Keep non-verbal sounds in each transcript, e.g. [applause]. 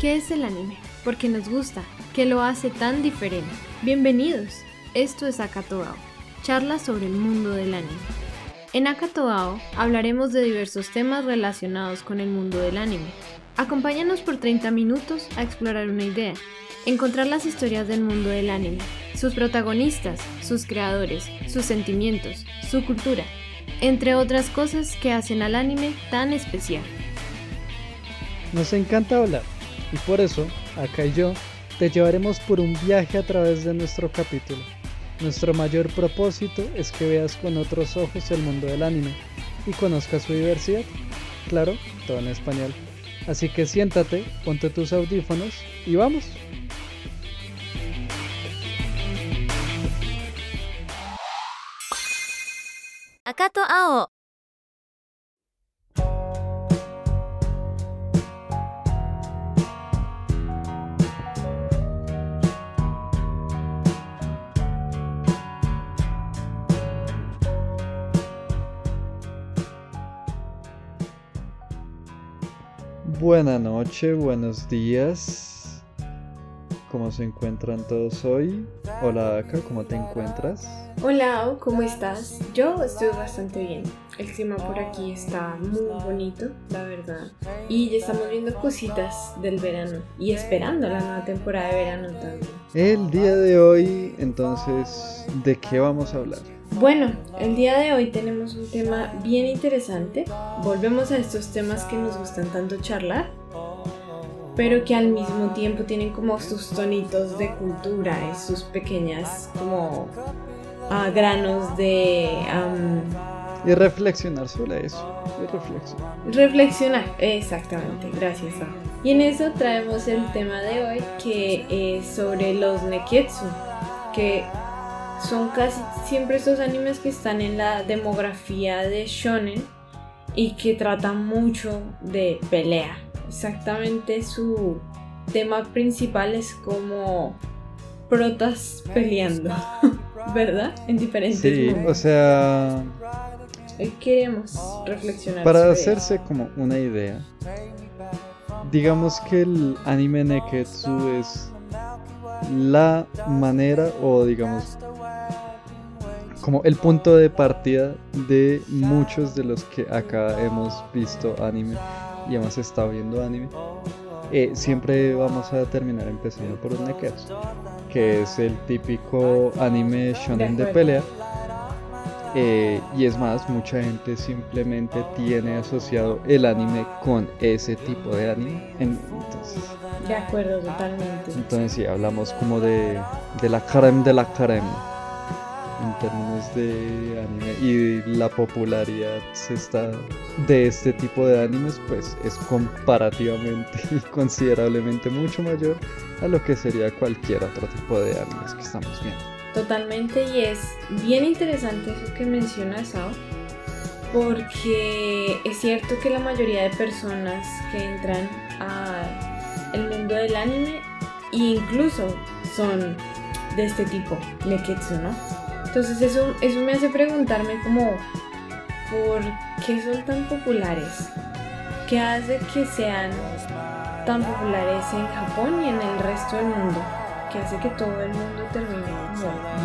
¿Qué es el anime? ¿Por qué nos gusta? ¿Qué lo hace tan diferente? Bienvenidos, esto es Akatoao, charla sobre el mundo del anime. En Akatoao hablaremos de diversos temas relacionados con el mundo del anime. Acompáñanos por 30 minutos a explorar una idea, encontrar las historias del mundo del anime, sus protagonistas, sus creadores, sus sentimientos, su cultura, entre otras cosas que hacen al anime tan especial. Nos encanta hablar y por eso, acá y yo, te llevaremos por un viaje a través de nuestro capítulo. Nuestro mayor propósito es que veas con otros ojos el mundo del anime y conozcas su diversidad. Claro, todo en español. Así que siéntate, ponte tus audífonos y vamos. Akato Ao. Buenas noches, buenos días. ¿Cómo se encuentran todos hoy? Hola Aka, ¿cómo te encuentras? Hola, ¿cómo estás? Yo estoy bastante bien. El clima por aquí está muy bonito, la verdad. Y ya estamos viendo cositas del verano y esperando la nueva temporada de verano también. El día de hoy, entonces, ¿de qué vamos a hablar? Bueno, el día de hoy tenemos un tema bien interesante. Volvemos a estos temas que nos gustan tanto charlar, pero que al mismo tiempo tienen como sus tonitos de cultura y sus pequeñas como ah, granos de... Y reflexionar sobre eso. Y reflexionar. reflexionar, exactamente, gracias. Sa. Y en eso traemos el tema de hoy que es sobre los neketsu, que son casi siempre estos animes que están en la demografía de shonen y que tratan mucho de pelea. Exactamente su tema principal es como protas peleando, [laughs] ¿verdad? En diferentes Sí, o sea, Hoy queremos reflexionar para hacerse como una idea, digamos que el anime Neketsu es la manera o digamos como el punto de partida de muchos de los que acá hemos visto anime y hemos estado viendo anime. Eh, siempre vamos a terminar empezando por un Neketsu, que es el típico anime shonen de, pelea. Eh, y es más, mucha gente simplemente tiene asociado el anime con ese tipo de anime. En- Entonces, De acuerdo, totalmente. entonces sí, hablamos como de, de la creme de la creme en términos de anime y la popularidad se está de este tipo de animes pues es comparativamente y considerablemente mucho mayor a lo que sería cualquier otro tipo de animes que estamos viendo. Totalmente, y es bien interesante eso que mencionas, Sao, porque es cierto que la mayoría de personas que entran al mundo del anime incluso son de este tipo, Neketsu, ¿no? Entonces eso, eso me hace preguntarme como, ¿por qué son tan populares? ¿Qué hace que sean tan populares en Japón y en el resto del mundo? que hace que todo el mundo termine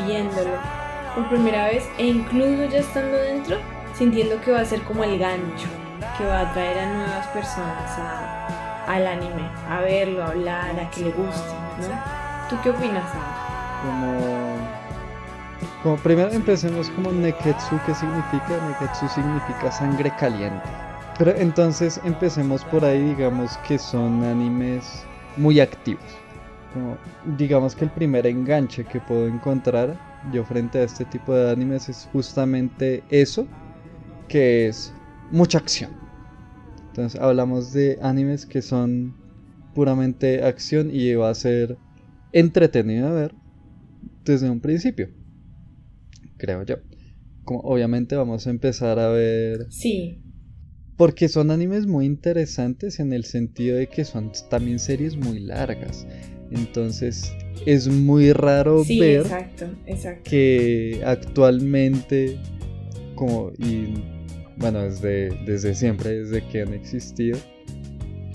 viéndolo por primera vez e incluso ya estando dentro sintiendo que va a ser como el gancho que va a atraer a nuevas personas al anime, a verlo, a hablar, a que le guste, ¿no? ¿Tú qué opinas? Como, como primero empecemos como Neketsu, ¿qué significa? Neketsu significa sangre caliente. Pero entonces empecemos por ahí, digamos que son animes muy activos. Como, digamos que el primer enganche que puedo encontrar yo frente a este tipo de animes es justamente eso, que es mucha acción. Entonces hablamos de animes que son puramente acción y va a ser entretenido de ver desde un principio, creo yo. Como obviamente vamos a empezar a ver Sí, porque son animes muy interesantes en el sentido de que son también series muy largas. Entonces es muy raro sí, ver exacto, exacto. que actualmente como y bueno, desde, desde siempre, desde que han existido,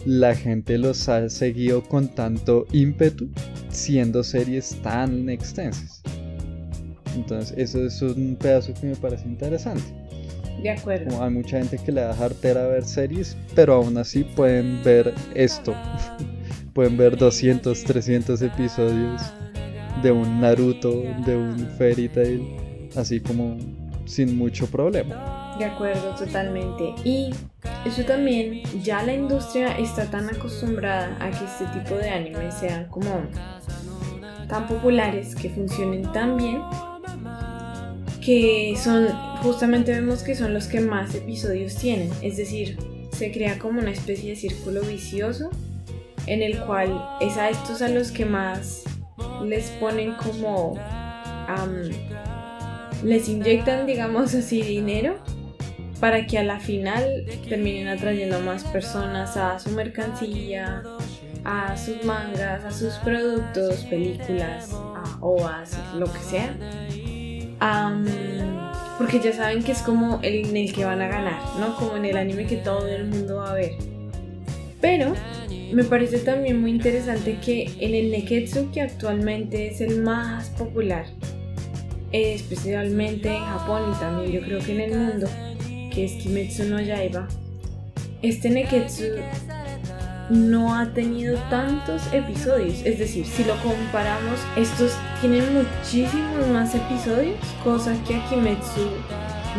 la gente los ha seguido con tanto ímpetu, siendo series tan extensas. Entonces, eso es un pedazo que me parece interesante. De acuerdo. Como hay mucha gente que le da jartera a ver series, pero aún así pueden ver esto. [laughs] pueden ver 200, 300 episodios de un Naruto, de un Fairy Tail, así como sin mucho problema. De acuerdo, totalmente. Y eso también, ya la industria está tan acostumbrada a que este tipo de animes sean como tan populares, que funcionen tan bien, que son, justamente vemos que son los que más episodios tienen. Es decir, se crea como una especie de círculo vicioso en el cual es a estos a los que más les ponen como... les inyectan, digamos así, dinero para que a la final terminen atrayendo a más personas a su mercancía, a sus mangas, a sus productos, películas, a OAS, lo que sea. Porque ya saben que es como el en el que van a ganar, ¿no? Como en el anime que todo el mundo va a ver. Pero me parece también muy interesante que en el Neketsu, que actualmente es el más popular, especialmente en Japón y también yo creo que en el mundo, que es Kimetsu no Yaiba, este Neketsu no ha tenido tantos episodios. Es decir, si lo comparamos, estos tienen muchísimos más episodios, cosa que a Kimetsu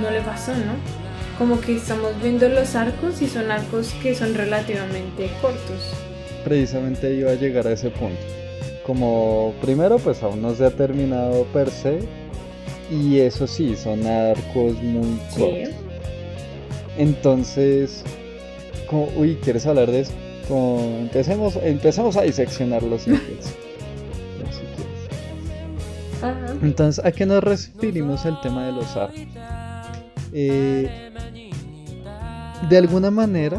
no le pasó, ¿no? Como que estamos viendo los arcos y son arcos que son relativamente cortos. Precisamente iba a llegar a ese punto. Como primero, pues aún no se ha terminado per se. Y eso sí, son arcos muy cortos. Entonces, como, uy, ¿quieres hablar de eso? Empecemos, empecemos a diseccionar los [laughs] ítems. Entonces, ¿a qué nos referimos el tema de los arcos? Eh, de alguna manera,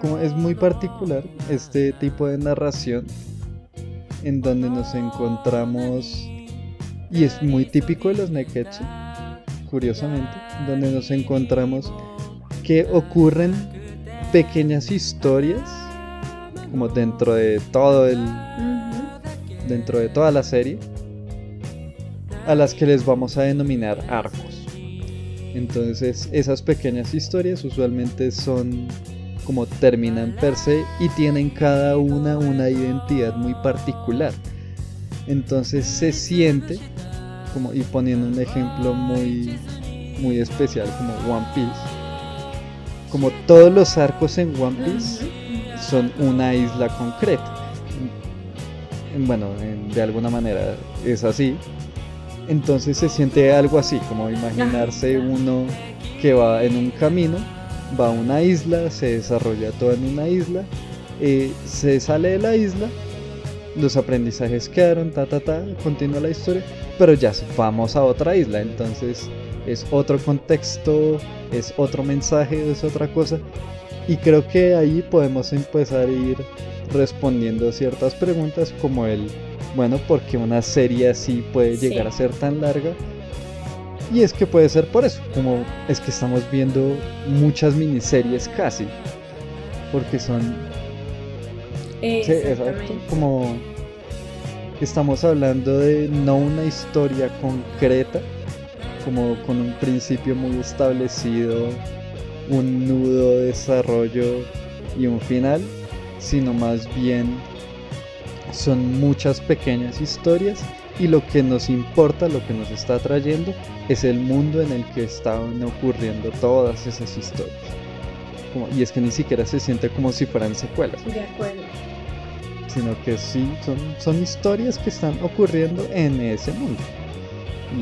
como es muy particular este tipo de narración en donde nos encontramos, y es muy típico de los Neketsu, curiosamente, donde nos encontramos que ocurren pequeñas historias como dentro de todo el dentro de toda la serie a las que les vamos a denominar arcos. Entonces esas pequeñas historias usualmente son como terminan per se y tienen cada una una identidad muy particular. Entonces se siente como y poniendo un ejemplo muy muy especial como One Piece como todos los arcos en One Piece son una isla concreta. Bueno, de alguna manera es así. Entonces se siente algo así, como imaginarse uno que va en un camino, va a una isla, se desarrolla todo en una isla, eh, se sale de la isla, los aprendizajes quedaron, ta, ta, ta, continúa la historia, pero ya vamos a otra isla, entonces es otro contexto, es otro mensaje, es otra cosa. Y creo que ahí podemos empezar a ir respondiendo ciertas preguntas como el, bueno, ¿por qué una serie así puede llegar a ser tan larga? Y es que puede ser por eso, como es que estamos viendo muchas miniseries casi, porque son... Sí, exacto, como estamos hablando de no una historia concreta, como con un principio muy establecido, un nudo de desarrollo y un final, sino más bien son muchas pequeñas historias y lo que nos importa, lo que nos está trayendo es el mundo en el que estaban ocurriendo todas esas historias. y es que ni siquiera se siente como si fueran secuelas. De acuerdo. Sino que sí, son, son historias que están ocurriendo en ese mundo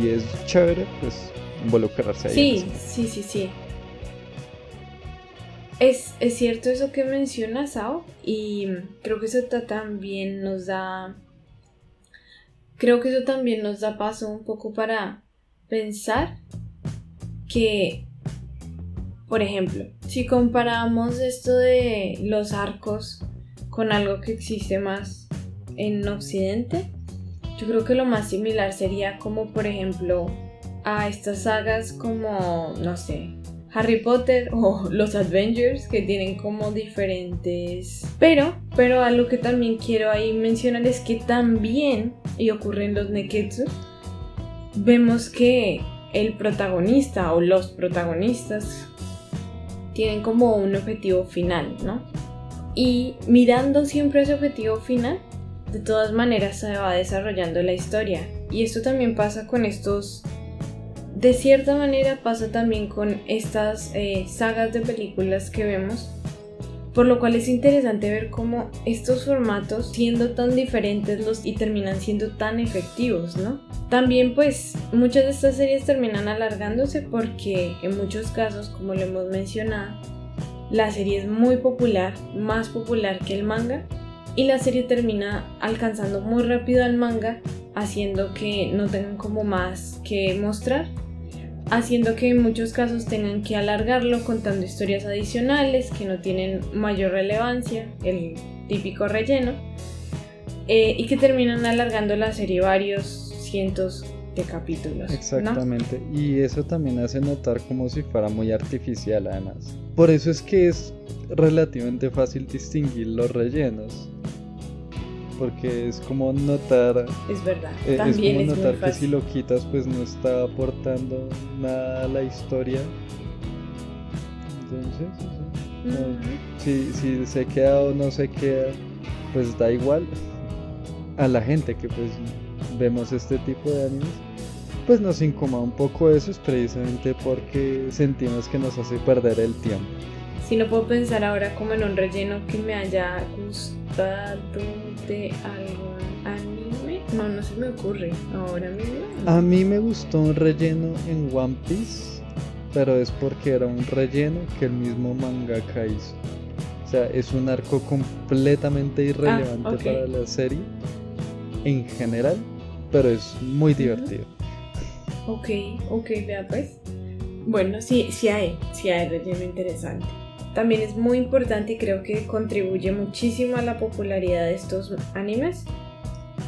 y es chévere pues involucrarse ahí. Sí, sí, sí, sí. Es, es, cierto eso que mencionas, Sao, y creo que eso también nos da. Creo que eso también nos da paso un poco para pensar que, por ejemplo, si comparamos esto de los arcos con algo que existe más en Occidente, yo creo que lo más similar sería como por ejemplo a estas sagas como, no sé, Harry Potter o los Avengers que tienen como diferentes. Pero, pero algo que también quiero ahí mencionar es que también, y ocurre en los Neketsu, vemos que el protagonista o los protagonistas tienen como un objetivo final, ¿no? Y mirando siempre ese objetivo final, de todas maneras se va desarrollando la historia. Y esto también pasa con estos de cierta manera pasa también con estas eh, sagas de películas que vemos, por lo cual es interesante ver cómo estos formatos, siendo tan diferentes los y terminan siendo tan efectivos, ¿no? También pues muchas de estas series terminan alargándose porque en muchos casos, como lo hemos mencionado, la serie es muy popular, más popular que el manga, y la serie termina alcanzando muy rápido al manga, haciendo que no tengan como más que mostrar haciendo que en muchos casos tengan que alargarlo contando historias adicionales que no tienen mayor relevancia, el típico relleno, eh, y que terminan alargando la serie varios cientos de capítulos. Exactamente, y eso también hace notar como si fuera muy artificial además. Por eso es que es relativamente fácil distinguir los rellenos porque es como notar. Es verdad, eh, también es como notar que si lo quitas, pues no está aportando nada a la historia. Entonces, si, si se queda o no se queda, pues da igual a la gente que pues vemos este tipo de animes pues nos incomoda un poco eso es precisamente porque sentimos que nos hace perder el tiempo. Si no puedo pensar ahora como en un relleno que me haya gustado anime, no, no se me ocurre ahora mismo. A mí me gustó un relleno en One Piece, pero es porque era un relleno que el mismo mangaka hizo. O sea, es un arco completamente irrelevante ah, para la serie en general, pero es muy divertido. Ok, ok, vea pues. Bueno, sí, sí hay, sí hay relleno interesante también es muy importante y creo que contribuye muchísimo a la popularidad de estos animes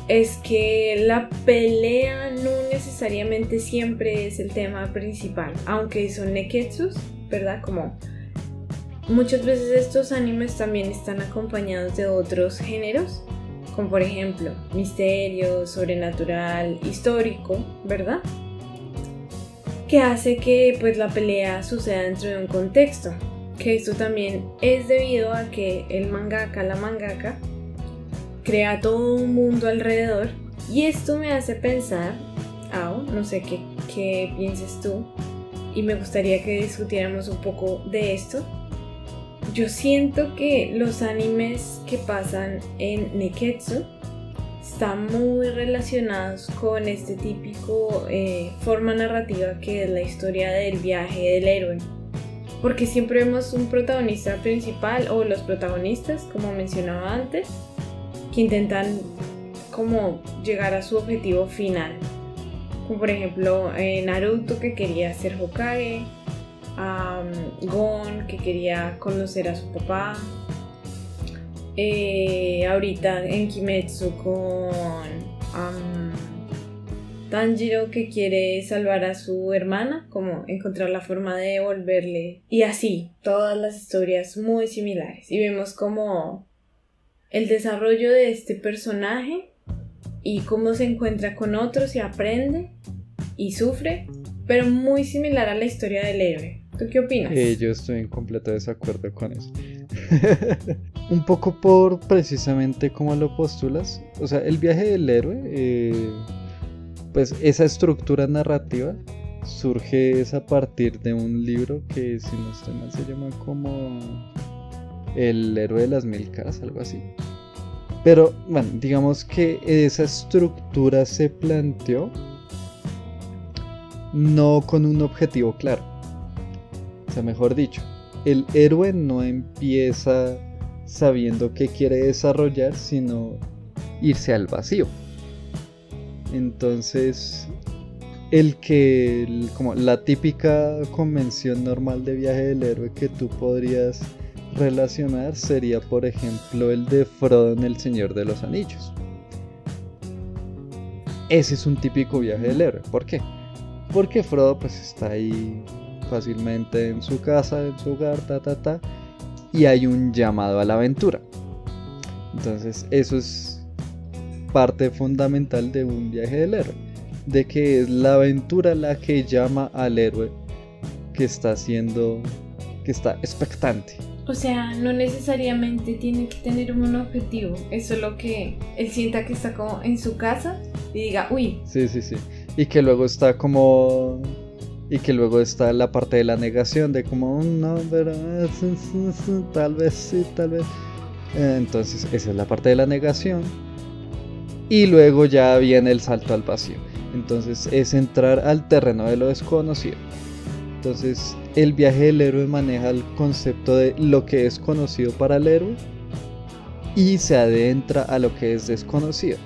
es que la pelea no necesariamente siempre es el tema principal, aunque son neketsus, ¿verdad? Como muchas veces estos animes también están acompañados de otros géneros, como por ejemplo misterio, sobrenatural, histórico, ¿verdad? Que hace que pues la pelea suceda dentro de un contexto que esto también es debido a que el mangaka, la mangaka, crea todo un mundo alrededor y esto me hace pensar, Ao, no sé qué, qué pienses tú, y me gustaría que discutiéramos un poco de esto. Yo siento que los animes que pasan en Neketsu están muy relacionados con este típico eh, forma narrativa que es la historia del viaje del héroe porque siempre vemos un protagonista principal o los protagonistas, como mencionaba antes, que intentan como llegar a su objetivo final. Como por ejemplo eh, Naruto que quería ser Hokage, Gon que quería conocer a su papá, eh, ahorita en Kimetsu con Tanjiro que quiere salvar a su hermana, como encontrar la forma de devolverle. Y así, todas las historias muy similares. Y vemos como el desarrollo de este personaje y cómo se encuentra con otros y aprende y sufre, pero muy similar a la historia del héroe. ¿Tú qué opinas? Eh, yo estoy en completo desacuerdo con eso. [laughs] Un poco por precisamente cómo lo postulas. O sea, el viaje del héroe eh, pues esa estructura narrativa surge a partir de un libro que si no estoy mal se llama como El héroe de las mil caras, algo así. Pero bueno, digamos que esa estructura se planteó no con un objetivo claro. O sea, mejor dicho, el héroe no empieza sabiendo qué quiere desarrollar, sino irse al vacío. Entonces, el que, como la típica convención normal de viaje del héroe que tú podrías relacionar sería, por ejemplo, el de Frodo en El Señor de los Anillos. Ese es un típico viaje del héroe. ¿Por qué? Porque Frodo pues está ahí fácilmente en su casa, en su hogar, ta, ta, ta. Y hay un llamado a la aventura. Entonces eso es parte fundamental de un viaje del héroe. De que es la aventura la que llama al héroe que está haciendo, que está expectante. O sea, no necesariamente tiene que tener un objetivo. Es solo que él sienta que está como en su casa y diga, uy. Sí, sí, sí. Y que luego está como y que luego está la parte de la negación de como "Mm, no pero tal vez sí tal vez entonces esa es la parte de la negación y luego ya viene el salto al vacío. Entonces es entrar al terreno de lo desconocido. Entonces el viaje del héroe maneja el concepto de lo que es conocido para el héroe y se adentra a lo que es desconocido.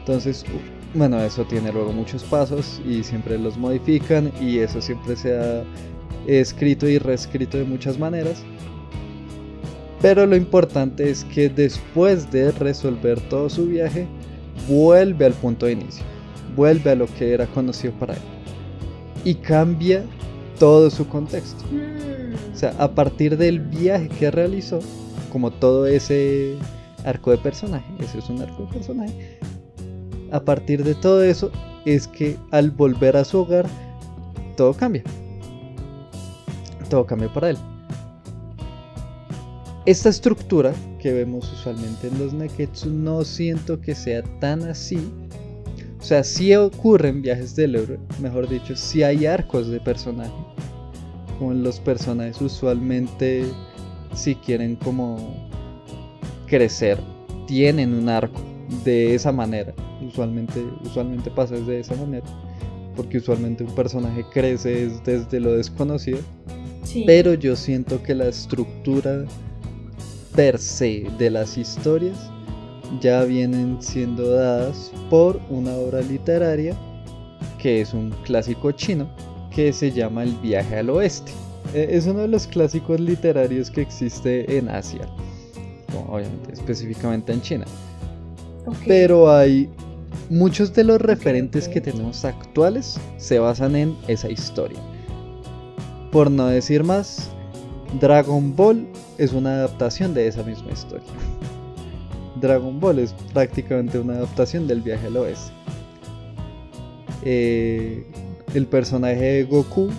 Entonces bueno, eso tiene luego muchos pasos y siempre los modifican y eso siempre se ha escrito y reescrito de muchas maneras. Pero lo importante es que después de resolver todo su viaje, vuelve al punto de inicio, vuelve a lo que era conocido para él y cambia todo su contexto. O sea, a partir del viaje que realizó, como todo ese arco de personaje, ese es un arco de personaje, a partir de todo eso es que al volver a su hogar, todo cambia. Todo cambia para él. Esta estructura que vemos usualmente en los Neketsu no siento que sea tan así. O sea, sí ocurren viajes del héroe, mejor dicho, sí hay arcos de personaje. Como los personajes usualmente, si quieren como crecer, tienen un arco de esa manera. Usualmente, usualmente pasa de esa manera. Porque usualmente un personaje crece es desde lo desconocido. sí. Pero yo siento que la estructura per se de las historias ya vienen siendo dadas por una obra literaria que es un clásico chino que se llama El viaje al oeste. Eh, Es uno de los clásicos literarios que existe en Asia, obviamente específicamente en China. Pero hay muchos de los referentes que tenemos actuales se basan en esa historia. Por no decir más, Dragon Ball es una adaptación de esa misma historia. Dragon Ball es prácticamente una adaptación del viaje al oeste. Eh, el personaje de Goku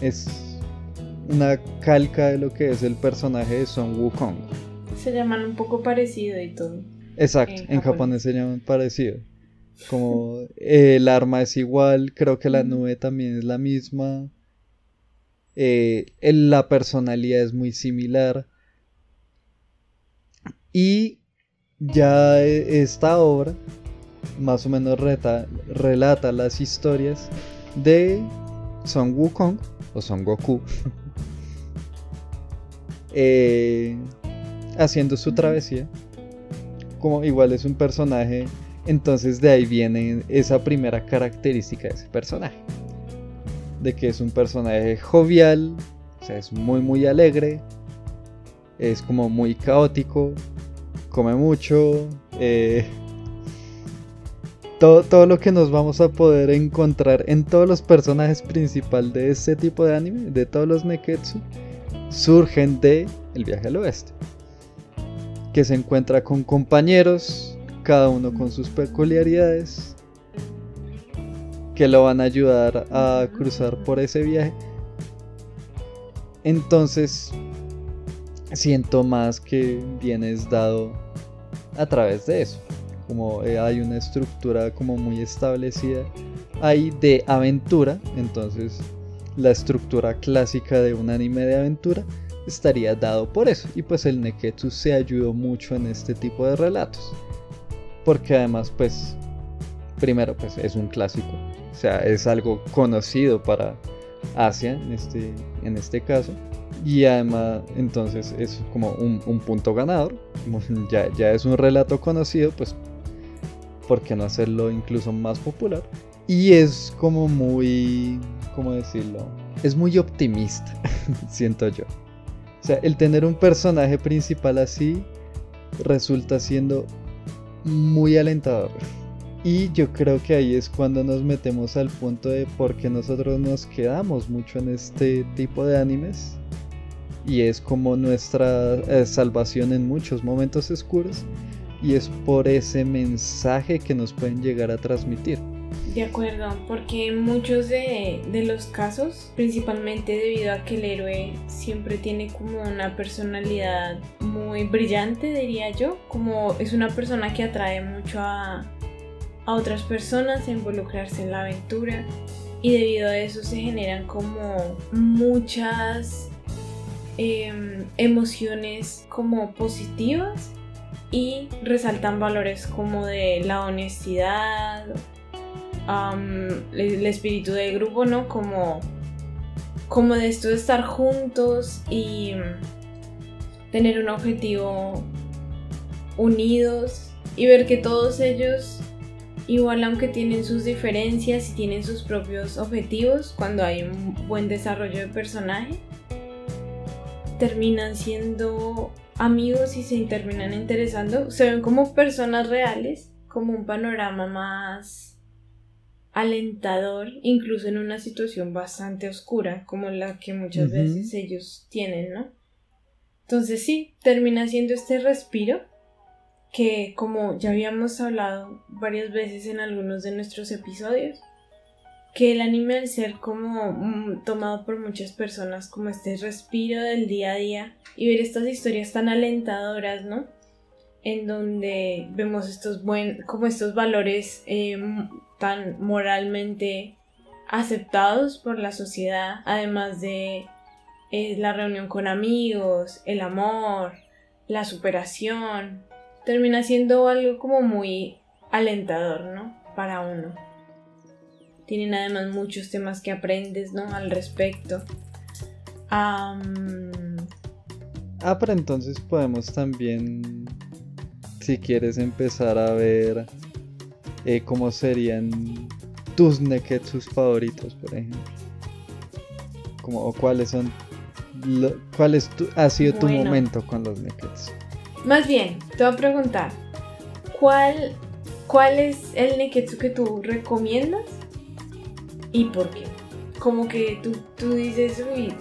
es una calca de lo que es el personaje de Son Wukong. Se llaman un poco parecido y todo. Exacto, En en, japonés. japonés se llaman parecido. Como eh, el arma es igual, creo que la nube también es la misma. Eh, la personalidad es muy similar. Y ya e- esta obra más o menos reta- relata las historias de Son Wukong o Son Goku. [laughs] eh, haciendo su travesía como igual es un personaje, entonces de ahí viene esa primera característica de ese personaje. De que es un personaje jovial, o sea, es muy muy alegre, es como muy caótico, come mucho, eh, todo, todo lo que nos vamos a poder encontrar en todos los personajes principales de este tipo de anime, de todos los Neketsu, surgen de El viaje al oeste que se encuentra con compañeros, cada uno con sus peculiaridades, que lo van a ayudar a cruzar por ese viaje. Entonces, siento más que vienes dado a través de eso. Como eh, hay una estructura como muy establecida ahí de aventura, entonces la estructura clásica de un anime de aventura estaría dado por eso. Y pues el Neketsu se ayudó mucho en este tipo de relatos. Porque además, pues, primero, pues es un clásico. O sea, es algo conocido para Asia en este, en este caso. Y además, entonces es como un, un punto ganador. [laughs] Ya, ya es un relato conocido, pues, ¿por qué no hacerlo incluso más popular? Y es como muy, ¿cómo decirlo? Es muy optimista, [laughs] siento yo. O sea, el tener un personaje principal así resulta siendo muy alentador. Y yo creo que ahí es cuando nos metemos al punto de por qué nosotros nos quedamos mucho en este tipo de animes. Y es como nuestra eh, salvación en muchos momentos oscuros. Y es por ese mensaje que nos pueden llegar a transmitir. De acuerdo, porque en muchos de, de, los casos, principalmente debido a que el héroe siempre tiene como una personalidad muy brillante, diría yo, como es una persona que atrae mucho a, a otras personas a involucrarse en la aventura y debido a eso se generan como muchas em, emociones como positivas y resaltan valores como de la honestidad, el espíritu del grupo, ¿no? Como, como de esto de estar juntos y tener un objetivo unidos y ver que todos ellos, igual aunque tienen sus diferencias y tienen sus propios objetivos, cuando hay un buen desarrollo de personaje, terminan siendo amigos y se terminan interesando, se ven como personas reales, como un panorama más alentador, incluso en una situación bastante oscura, como la que muchas veces ellos tienen, ¿no? Entonces sí, termina siendo este respiro que, como ya habíamos hablado varias veces en algunos de nuestros episodios, que el anime al ser como mm, tomado por muchas personas como este respiro del día a día y ver estas historias tan alentadoras, ¿no? En donde vemos estos buen, como estos valores eh, tan moralmente aceptados por la sociedad, además de eh, la reunión con amigos, el amor, la superación, termina siendo algo como muy alentador, ¿no? Para uno. Tienen además muchos temas que aprendes, ¿no? Al respecto. Ah, pero entonces podemos también, si quieres empezar a ver eh, cómo serían tus neketsus favoritos, por ejemplo. Como, o cuáles son, cuál es ha sido tu momento con los neketsu. Más bien, te voy a preguntar, ¿cuál, cuál es el neketsu que tú recomiendas y por qué? Como que tú, tú dices, uy,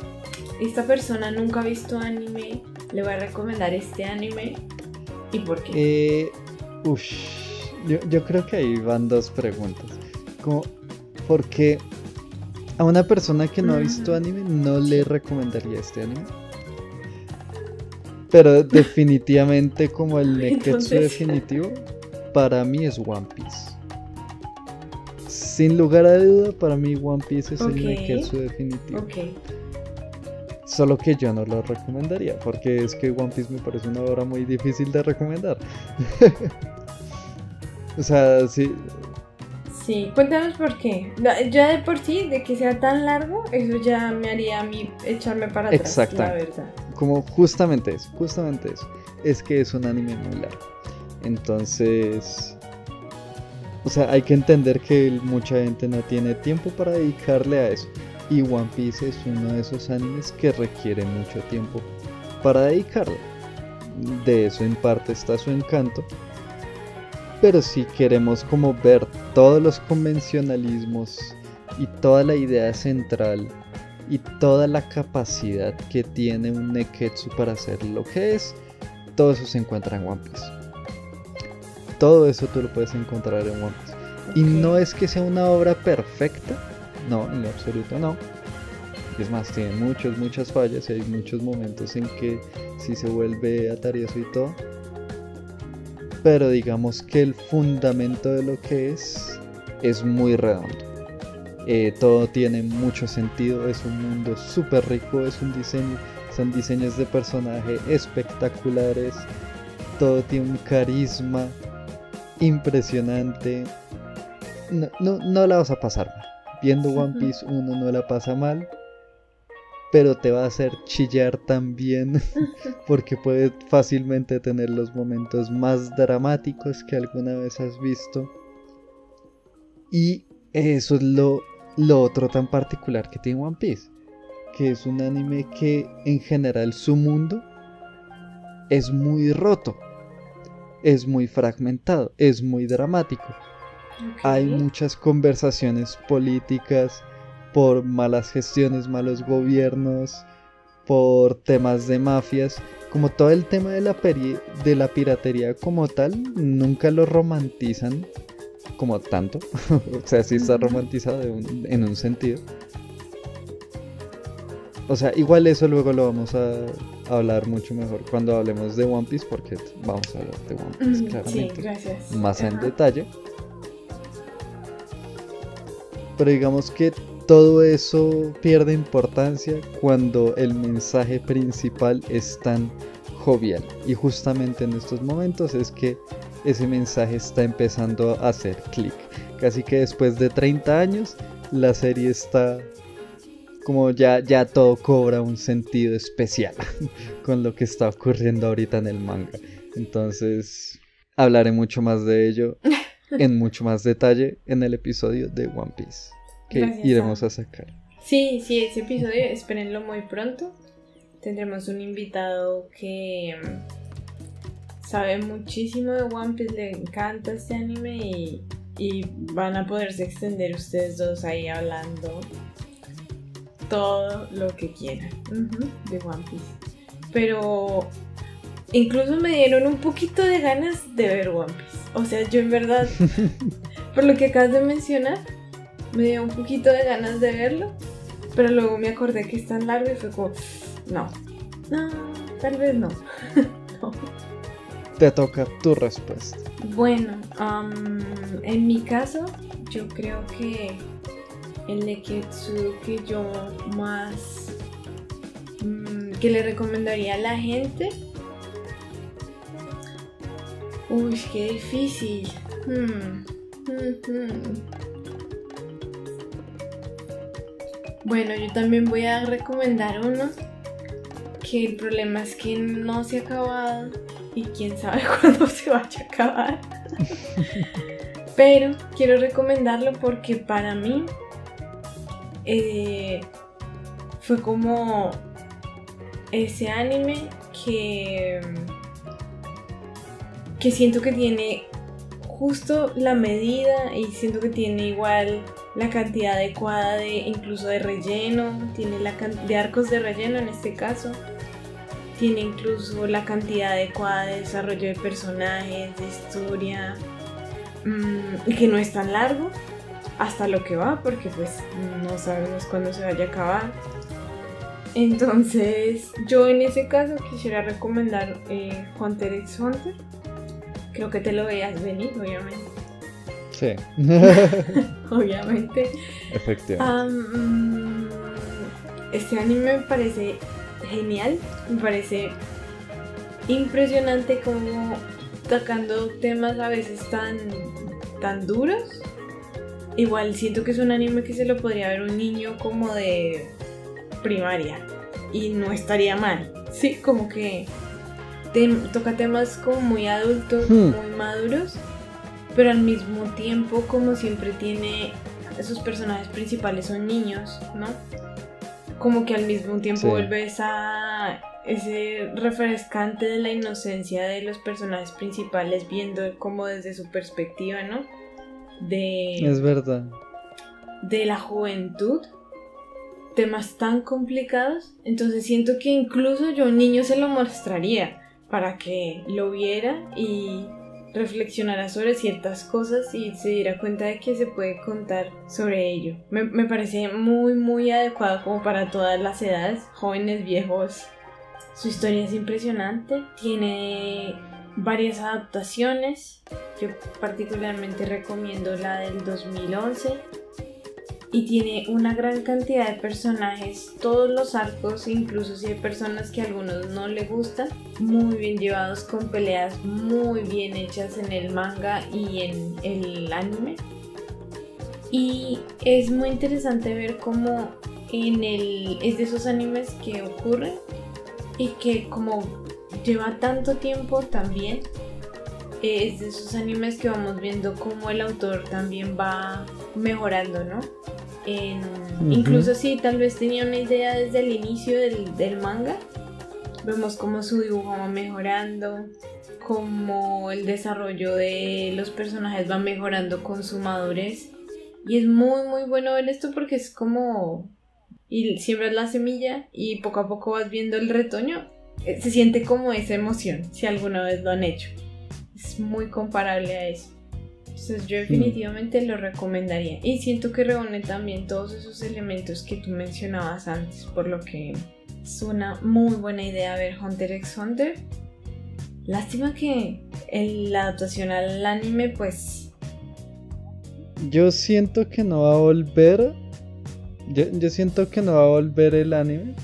esta persona nunca ha visto anime, le voy a recomendar este anime y por qué. Eh, uff yo, creo que ahí van dos preguntas. Como, porque a una persona que no ha visto anime no le recomendaría este anime. Pero definitivamente como el [laughs] neketsu definitivo, para mí es One Piece. Sin lugar a duda, para mí One Piece es el neketsu definitivo. Solo que yo no lo recomendaría, porque es que One Piece me parece una obra muy difícil de recomendar. [laughs] O sea, sí. Sí, cuéntanos por qué. Ya de por sí, de que sea tan largo, eso ya me haría a mí echarme para atrás, Exacto. la verdad. Como justamente eso, justamente eso. Es que es un anime muy largo. Entonces, o sea, hay que entender que mucha gente no tiene tiempo para dedicarle a eso. Y One Piece es uno de esos animes que requiere mucho tiempo para dedicarle. De eso en parte está su encanto pero si queremos como ver todos los convencionalismos y toda la idea central y toda la capacidad que tiene un Neketsu para hacer lo que es, todo eso se encuentra en One Piece. Todo eso tú lo puedes encontrar en One Piece. Y no es que sea una obra perfecta, no, en lo absoluto no. Es más, tiene muchas, muchas fallas y hay muchos momentos en que si se vuelve atarioso y todo pero digamos que el fundamento de lo que es es muy redondo. Eh, todo tiene mucho sentido, es un mundo súper rico, es un diseño, son diseños de personaje espectaculares, todo tiene un carisma impresionante. No, no, no la vas a pasar mal. Viendo One Piece uno no la pasa mal pero te va a hacer chillar también [laughs] porque puede fácilmente tener los momentos más dramáticos que alguna vez has visto. Y eso es lo, lo otro tan particular que tiene One Piece, que es un anime que en general su mundo es muy roto, es muy fragmentado, es muy dramático. hay muchas conversaciones políticas por malas gestiones, malos gobiernos, por temas de mafias, como todo el tema de la, de la piratería como tal, nunca lo romantizan como tanto, [laughs] o sea, sí está romantizado en un sentido. O sea, igual eso luego lo vamos a hablar mucho mejor cuando hablemos de One Piece, porque vamos a hablar de One Piece claramente. Sí, gracias. Más en detalle. Pero digamos que todo eso pierde importancia cuando el mensaje principal es tan jovial. Y justamente en estos momentos es que ese mensaje está empezando a hacer clic. Casi que después de 30 años, la serie está como ya, ya todo cobra un sentido especial [laughs] con lo que está ocurriendo ahorita en el manga. Entonces, hablaré mucho más de ello [laughs] en mucho más detalle en el episodio de One Piece que iremos a sacar. Sí, sí, ese episodio, espérenlo muy pronto. Tendremos un invitado que sabe muchísimo de One Piece, le encanta este anime y, y van a poderse extender ustedes dos ahí hablando todo lo que quieran de One Piece. Pero incluso me dieron un poquito de ganas de ver One Piece. O sea, yo en verdad, [laughs] por lo que acabas de mencionar, me dio un poquito de ganas de verlo. Pero luego me acordé que es tan largo y fue como, no, no, tal vez no. [laughs] Te toca tu respuesta. Bueno, en mi caso, yo creo que el Neketsu que yo más mm, que le recomendaría a la gente. Uy, qué difícil. Hmm, hmm, hmm. Bueno, yo también voy a recomendar uno que el problema es que no se ha acabado y quién sabe [laughs] cuándo se vaya a acabar. Pero quiero recomendarlo porque para mí eh, fue como ese anime que, que siento que tiene justo la medida y siento que tiene igual la cantidad adecuada de incluso de relleno, tiene la de arcos de relleno en este caso, tiene incluso la cantidad adecuada de desarrollo de personajes, de historia, mm, y que no es tan largo hasta lo que va, porque pues no sabemos cuándo se vaya a acabar. Entonces, yo en ese caso quisiera recomendar eh, Hunter x Hunter. Creo que te lo veas venir, obviamente. Sí. [laughs] obviamente. Efectivamente. este anime me parece genial, me parece impresionante como tocando temas a veces tan, tan duros Igual siento que es un anime que se lo podría ver un niño como de primaria y no estaría mal. Sí, como que toca temas como muy adultos, hmm. muy maduros, pero al mismo tiempo como siempre tiene esos personajes principales son niños, ¿no? Como que al mismo tiempo vuelve esa ese refrescante de la inocencia de los personajes principales viendo como desde su perspectiva, ¿no? de... Es verdad. De la juventud, temas tan complicados, entonces siento que incluso yo a un niño se lo mostraría para que lo viera y reflexionara sobre ciertas cosas y se diera cuenta de que se puede contar sobre ello. Me, me, parece muy muy adecuado como para todas las edades, jóvenes, viejos. Su historia es impresionante, tiene varias adaptaciones. Yo particularmente recomiendo la del 2011 y tiene una gran cantidad de personajes, todos los arcos, incluso si hay personas que a algunos no le gustan, muy bien llevados con peleas muy bien hechas en el manga y en el anime. Y es muy interesante ver cómo en el es de esos animes que ocurren y que como lleva tanto tiempo también. Es de esos animes que vamos viendo cómo el autor también va mejorando, ¿no? Incluso si tal vez tenía una idea desde el inicio del, manga, vemos cómo su dibujo va mejorando, como el desarrollo de los personajes va mejorando con su madurez. Y es muy, muy bueno ver esto porque es como... Y siembras la semilla y poco a poco vas viendo el retoño. Eh, Se siente como esa emoción, si alguna vez lo han hecho. Es muy comparable a eso. Entonces yo definitivamente lo recomendaría. Y siento que reúne también todos esos elementos que tú mencionabas antes, por lo que es una muy buena idea ver Hunter x Hunter. Lástima que el- la adaptación al anime, pues Yo siento que no va a volver. Yo, yo siento que no va a volver el anime.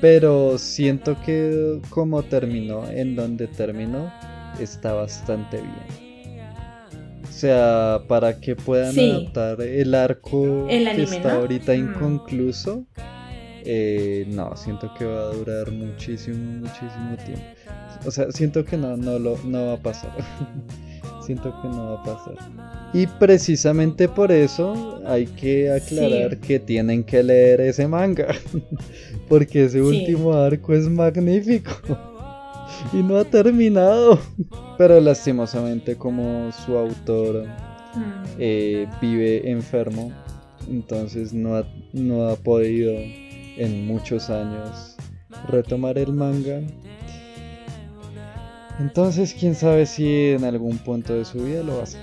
Pero siento que como terminó, en donde terminó, está bastante bien. O sea, para que puedan Sí. adaptar el arco El que está ¿no? ahorita Mm. inconcluso, eh, no, siento que va a durar muchísimo, muchísimo tiempo. O sea, siento que no, no, lo, no va a pasar. [laughs] siento que no va a pasar. Y precisamente por eso hay que aclarar Sí. que tienen que leer ese manga. [laughs] Porque ese Sí. último arco es magnífico. Y no ha terminado. Pero lastimosamente como su autor mm, eh, vive enfermo, entonces no ha, no ha podido en muchos años retomar el manga. Entonces, quién sabe si en algún punto de su vida lo va a hacer.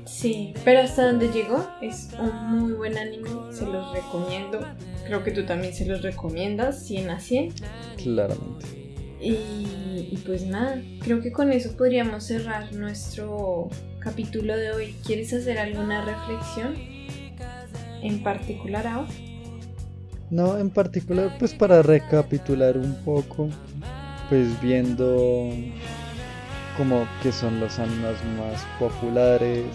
[laughs] sí, pero hasta donde llegó es un muy buen anime, se los recomiendo. Creo que tú también se los recomiendas, 100 a 100. Claramente. Y, pues nada, creo que con eso podríamos cerrar nuestro capítulo de hoy. ¿Quieres hacer alguna reflexión en particular ahora? No, en particular, pues para recapitular un poco, pues viendo como que son los animes más populares,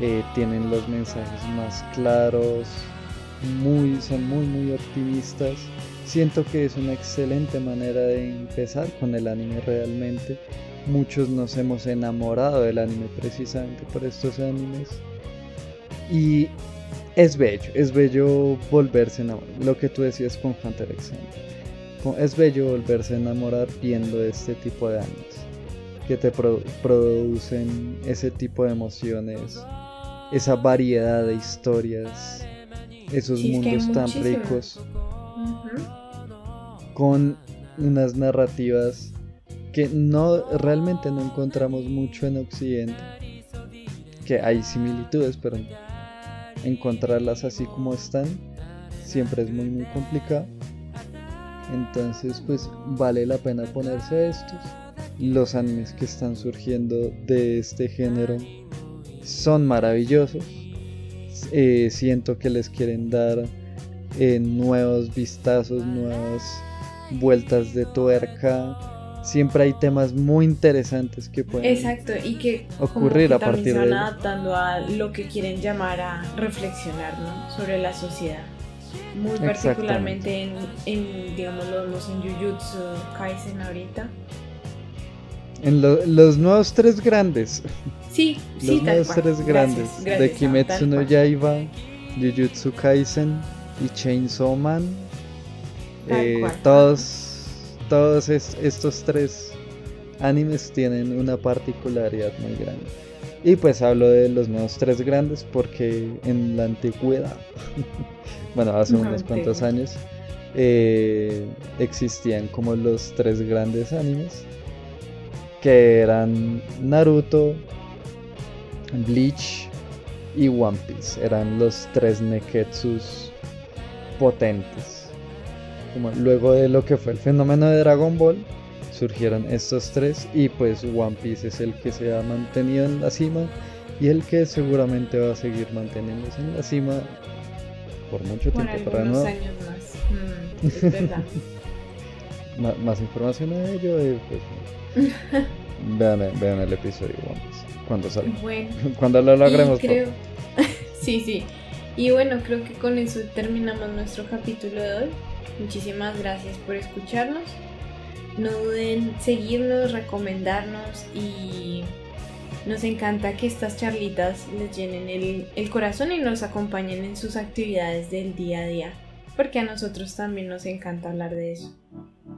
eh, tienen los mensajes más claros, muy, son muy muy optimistas. Siento que es una excelente manera de empezar con el anime realmente. Muchos nos hemos enamorado del anime precisamente por estos animes. Y es bello, es bello volverse a enamorar. Lo que tú decías con Hunter x Hunter. Es bello volverse a enamorar viendo este tipo de animes. Que te produ- producen ese tipo de emociones. Esa variedad de historias. Esos Sí, mundos tan ricos. Con unas narrativas que no realmente no encontramos mucho en Occidente. Que hay similitudes, pero encontrarlas así como están siempre es muy muy complicado. Entonces pues vale la pena ponerse estos. Los animes que están surgiendo de este género son maravillosos. Eh, siento que les quieren dar eh, nuevos vistazos, nuevas vueltas de tuerca. Siempre hay temas muy interesantes que pueden Exacto, y que como ocurrir que a partir de adaptando a lo que quieren llamar a reflexionar ¿no? sobre la sociedad. Muy particularmente en, en, digamos, lo vemos en Jujutsu Kaisen ahorita. En lo- los nuevos tres grandes, Sí, sí, los tal nuevos cual. tres Gracias, grandes gracias, de Kimetsu no. Yaiba, Jujutsu Kaisen y Chainsaw Man. Eh, todos todos es- estos tres animes tienen una particularidad muy grande. Y pues hablo de los nuevos tres grandes porque en la antigüedad, [laughs] bueno, hace unos cuantos años, eh, existían como los tres grandes animes que eran Naruto, Bleach y One Piece. Eran los tres neketsus potentes. Como luego de lo que fue el fenómeno de Dragon Ball, surgieron estos tres y pues One Piece es el que se ha mantenido en la cima y el que seguramente va a seguir manteniéndose en la cima por mucho Por tiempo para no años más. Mm, es verdad. [laughs] Ma- más información de ello eh, pues, [laughs] vean, vean el episodio One Piece cuando salga bueno. [laughs] cuando lo logremos Y creo... sí, sí. Y bueno, creo que con eso terminamos nuestro capítulo de hoy. Muchísimas gracias por escucharnos. No duden seguirnos, recomendarnos y nos encanta que estas charlitas les llenen el, el corazón y nos acompañen en sus actividades del día a día. Porque a nosotros también nos encanta hablar de eso.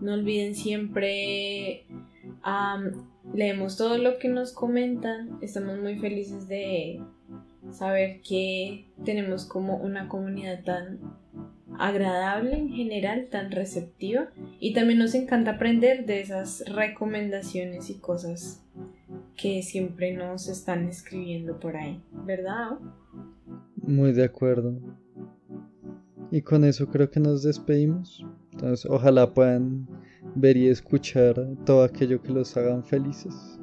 No olviden siempre leemos todo lo que nos comentan, estamos muy felices de saber que tenemos como una comunidad tan agradable en general, tan receptiva y también nos encanta aprender de esas recomendaciones y cosas que siempre nos están escribiendo por ahí, ¿verdad? Muy de acuerdo. Y con eso creo que nos despedimos. Entonces, ojalá puedan ver y escuchar todo aquello que los hagan felices.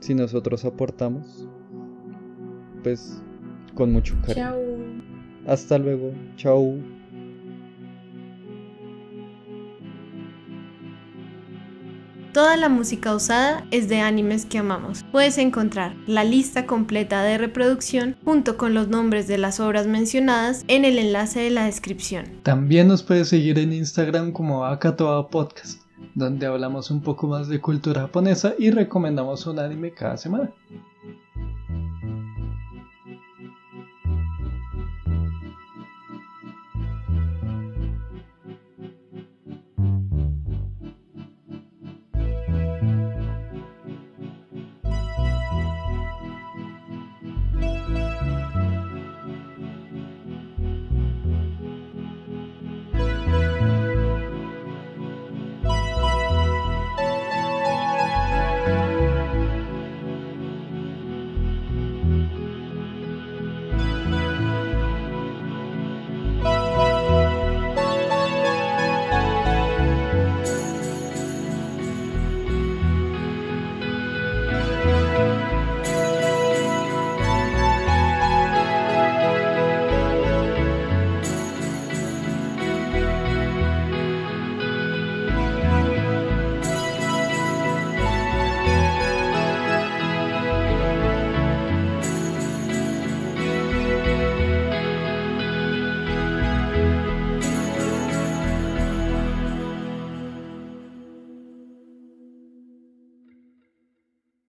Si nosotros aportamos, pues con mucho cariño. Chao. Hasta luego. Chao. Toda la música usada es de animes que amamos. Puedes encontrar la lista completa de reproducción junto con los nombres de las obras mencionadas en el enlace de la descripción. También nos puedes seguir en Instagram como Akatoa Podcast, donde hablamos un poco más de cultura japonesa y recomendamos un anime cada semana.